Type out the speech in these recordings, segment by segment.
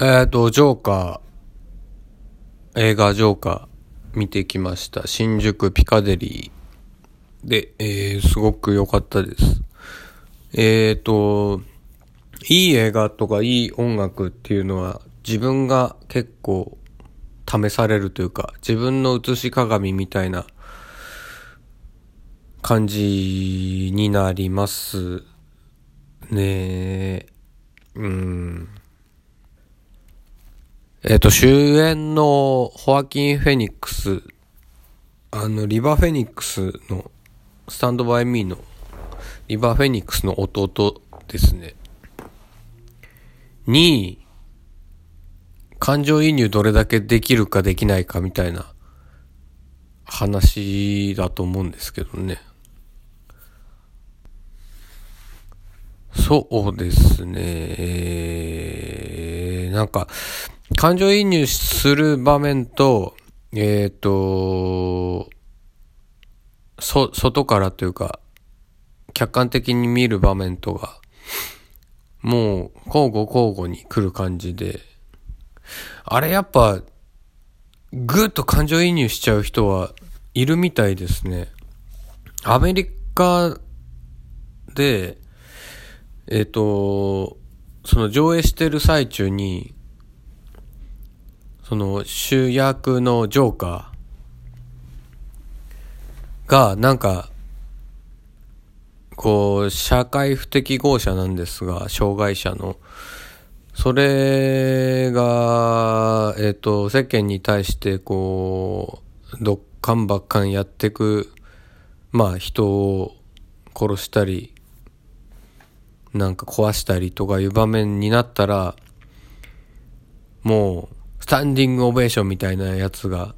えっ、と、ジョーカー、映画ジョーカー見てきました。新宿ピカデリーで、えー、すごく良かったです。えっ、ー、と、いい映画とかいい音楽っていうのは自分が結構試されるというか、自分の映し鏡みたいな感じになりますね。うん。えっ、と、主演のホアキン・フェニックス、あの、リバ・フェニックスの、スタンド・バイ・ミーの、リバ・フェニックスの弟ですね。に、感情移入どれだけできるかできないかみたいな話だと思うんですけどね。そうですね。えー、なんか、感情移入する場面と、えっ、ー、と、そ、外からというか、客観的に見る場面とが、もう、交互交互に来る感じで、あれやっぱ、ぐっと感情移入しちゃう人はいるみたいですね。アメリカで、えっ、ー、と、その上映してる最中に、その主役のジョーカーが、なんか、こう、社会不適合者なんですが、障害者の。それが、えっ、と、世間に対して、こう、どっかんばっかんやってく、まあ、人を殺したり、なんか壊したりとかいう場面になったら、もう、スタンディングオベーションみたいなやつが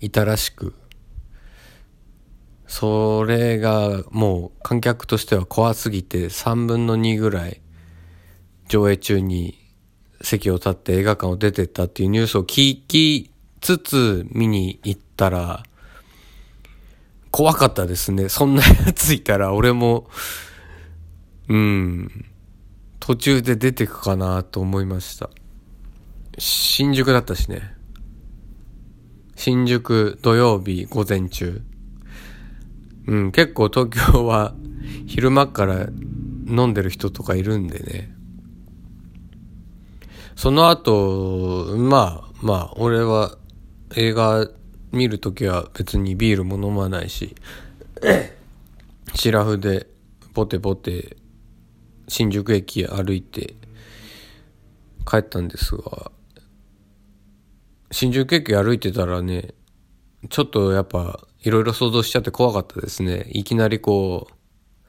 いたらしく、それがもう観客としては怖すぎて3分の2ぐらい上映中に席を立って映画館を出てったっていうニュースを聞きつつ見に行ったら怖かったですね。そんなやついたら俺も、うん、途中で出てくかなと思いました。新宿だったしね。新宿土曜日午前中。うん、結構東京は 昼間から飲んでる人とかいるんでね。その後、まあまあ、俺は映画見るときは別にビールも飲まないし、シラフでボテボテ新宿駅歩いて帰ったんですが、新宿駅歩いてたらね、ちょっとやっぱいろいろ想像しちゃって怖かったですね。いきなりこう、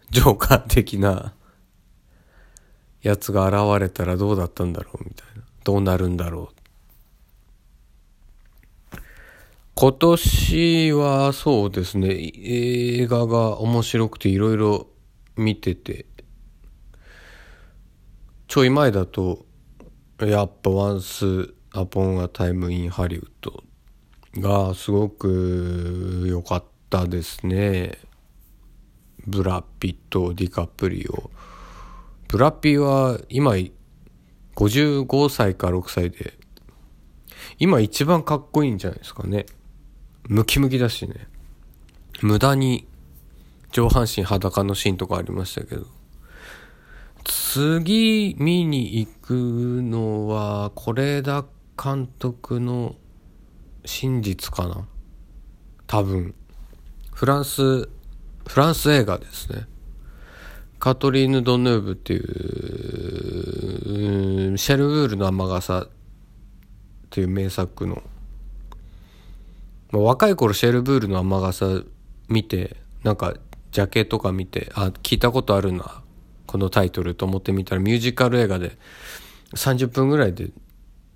ジョーカー的なやつが現れたらどうだったんだろうみたいな。どうなるんだろう。今年はそうですね、映画が面白くていろいろ見てて、ちょい前だと、やっぱワンスアポン・ア・タイム・イン・ハリウッドがすごく良かったですね。ブラピット、ディカプリオ。ブラピは今55歳か6歳で、今一番かっこいいんじゃないですかね。ムキムキだしね。無駄に上半身裸のシーンとかありましたけど。次見に行くのは、是枝監督の真実かな？多分。フランス、フランス映画ですね。カトリーヌ・ドヌーブっていう、シェルウールの雨傘っていう名作の、ま、若い頃シェルブールの雨傘見て、なんかジャケとか見て、あ、聞いたことあるな、このタイトルと思ってみたらミュージカル映画で30分ぐらいで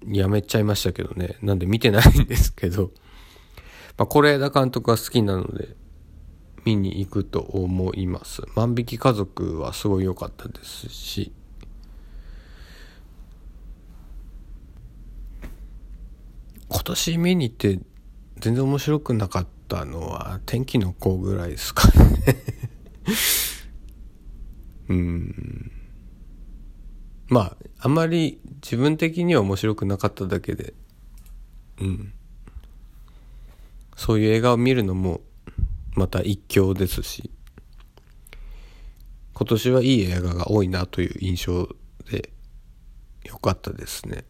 やめちゃいましたけどね。なんで見てないんですけど。まあ、是枝監督は好きなので、見に行くと思います。万引き家族はすごい良かったですし。今年見に行って全然面白くなかったのは天気の子ぐらいですかね うん。まああまり自分的には面白くなかっただけで。うん。そういう映画を見るのもまた一興ですし。今年はいい映画が多いなという印象で良かったですね。